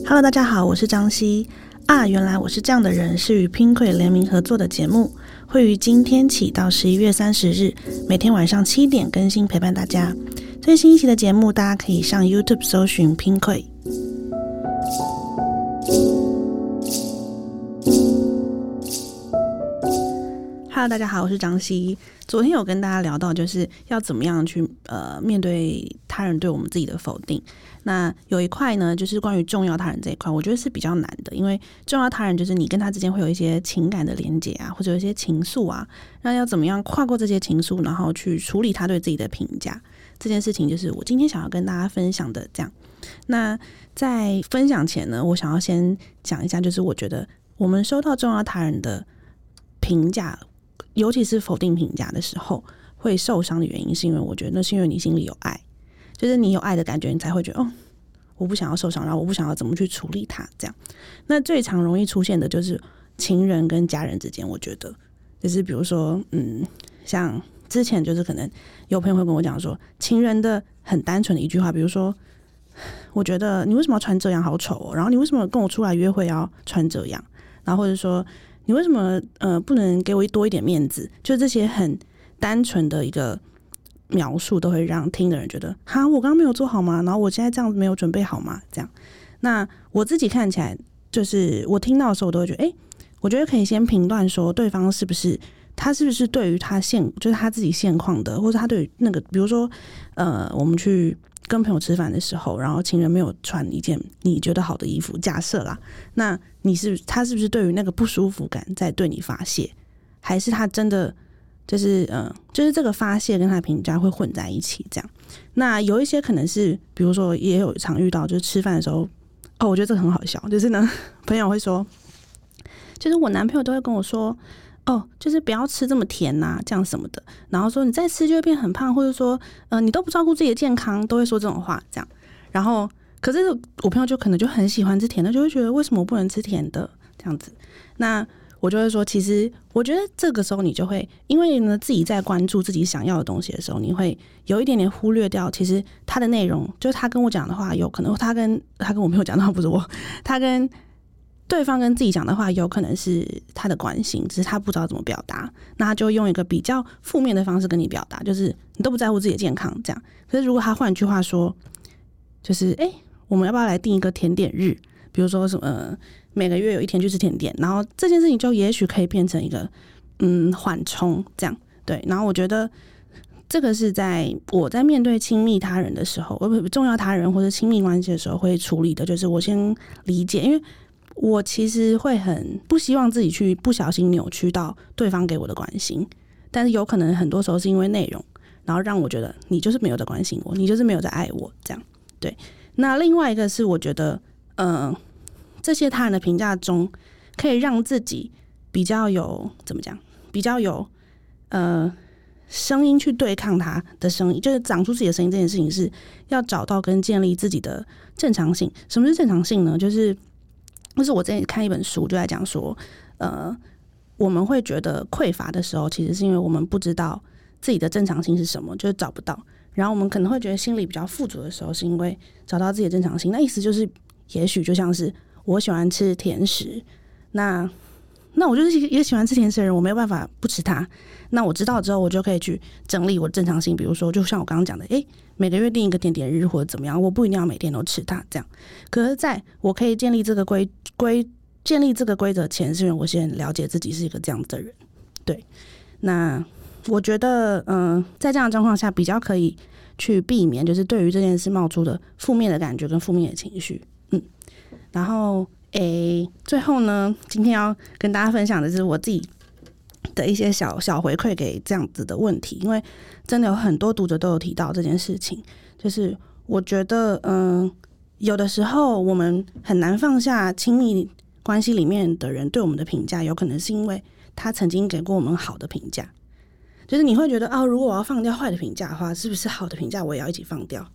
Hello，大家好，我是张希啊。原来我是这样的人，是与 Pinkoi 联名合作的节目，会于今天起到十一月三十日，每天晚上七点更新，陪伴大家。最新一期的节目，大家可以上 YouTube 搜寻 Pinkoi。Hello，大家好，我是张希。昨天有跟大家聊到，就是要怎么样去呃面对他人对我们自己的否定。那有一块呢，就是关于重要他人这一块，我觉得是比较难的，因为重要他人就是你跟他之间会有一些情感的连接啊，或者有一些情愫啊，那要怎么样跨过这些情愫，然后去处理他对自己的评价，这件事情就是我今天想要跟大家分享的。这样，那在分享前呢，我想要先讲一下，就是我觉得我们收到重要他人的评价，尤其是否定评价的时候，会受伤的原因，是因为我觉得那是因为你心里有爱。就是你有爱的感觉，你才会觉得哦，我不想要受伤，然后我不想要怎么去处理它。这样，那最常容易出现的就是情人跟家人之间。我觉得，就是比如说，嗯，像之前就是可能有朋友会跟我讲说，情人的很单纯的一句话，比如说，我觉得你为什么要穿这样，好丑哦。然后你为什么跟我出来约会要穿这样？然后或者说，你为什么呃不能给我多一点面子？就这些很单纯的一个。描述都会让听的人觉得，哈，我刚刚没有做好吗？然后我现在这样子没有准备好吗？这样，那我自己看起来，就是我听到的时候，我都会觉得，哎，我觉得可以先评断说，对方是不是他是不是对于他现就是他自己现况的，或者他对那个，比如说，呃，我们去跟朋友吃饭的时候，然后情人没有穿一件你觉得好的衣服，假设啦，那你是他是不是对于那个不舒服感在对你发泄，还是他真的？就是嗯，就是这个发泄跟他的评价会混在一起，这样。那有一些可能是，比如说也有常遇到，就是吃饭的时候，哦，我觉得这个很好笑，就是呢，朋友会说，就是我男朋友都会跟我说，哦，就是不要吃这么甜呐，这样什么的。然后说你再吃就会变很胖，或者说，嗯，你都不照顾自己的健康，都会说这种话，这样。然后，可是我朋友就可能就很喜欢吃甜的，就会觉得为什么不能吃甜的这样子？那。我就会说，其实我觉得这个时候你就会，因为呢自己在关注自己想要的东西的时候，你会有一点点忽略掉，其实他的内容就是他跟我讲的话，有可能他跟他跟我朋友讲的话不是我，他跟对方跟自己讲的话，有可能是他的关心，只是他不知道怎么表达，那他就用一个比较负面的方式跟你表达，就是你都不在乎自己的健康这样。可是如果他换句话说，就是哎，我们要不要来定一个甜点日？比如说什么？每个月有一天去吃甜点，然后这件事情就也许可以变成一个嗯缓冲，这样对。然后我觉得这个是在我在面对亲密他人的时候，不重要他人或者亲密关系的时候会处理的，就是我先理解，因为我其实会很不希望自己去不小心扭曲到对方给我的关心，但是有可能很多时候是因为内容，然后让我觉得你就是没有在关心我，你就是没有在爱我，这样对。那另外一个是我觉得嗯。这些他人的评价中，可以让自己比较有怎么讲，比较有呃声音去对抗他的声音，就是长出自己的声音。这件事情是要找到跟建立自己的正常性。什么是正常性呢？就是，就是我之前看一本书就在讲说，呃，我们会觉得匮乏的时候，其实是因为我们不知道自己的正常性是什么，就是找不到。然后我们可能会觉得心里比较富足的时候，是因为找到自己的正常性。那意思就是，也许就像是。我喜欢吃甜食，那那我就是一个喜欢吃甜食的人，我没有办法不吃它。那我知道之后，我就可以去整理我正常性，比如说，就像我刚刚讲的，诶，每个月定一个甜点日或者怎么样，我不一定要每天都吃它，这样。可是，在我可以建立这个规规建立这个规则前，是因为我先了解自己是一个这样的人。对，那我觉得，嗯，在这样的状况下，比较可以去避免，就是对于这件事冒出的负面的感觉跟负面的情绪。嗯然后，诶，最后呢，今天要跟大家分享的是我自己的一些小小回馈给这样子的问题，因为真的有很多读者都有提到这件事情，就是我觉得，嗯，有的时候我们很难放下亲密关系里面的人对我们的评价，有可能是因为他曾经给过我们好的评价，就是你会觉得，哦，如果我要放掉坏的评价的话，是不是好的评价我也要一起放掉？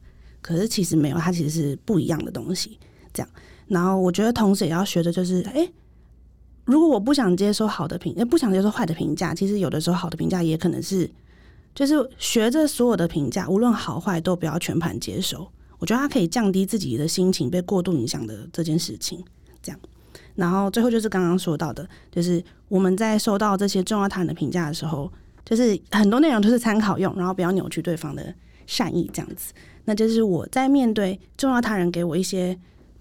可是其实没有，它其实是不一样的东西，这样。然后我觉得，同时也要学的就是，哎，如果我不想接受好的评，不想接受坏的评价，其实有的时候好的评价也可能是，就是学着所有的评价，无论好坏都不要全盘接受。我觉得它可以降低自己的心情被过度影响的这件事情。这样，然后最后就是刚刚说到的，就是我们在收到这些重要他人的评价的时候，就是很多内容都是参考用，然后不要扭曲对方的善意，这样子。那就是我在面对重要他人给我一些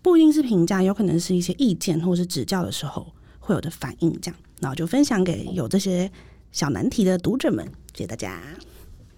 不一定是评价，有可能是一些意见或是指教的时候会有的反应，这样，然后就分享给有这些小难题的读者们。谢谢大家。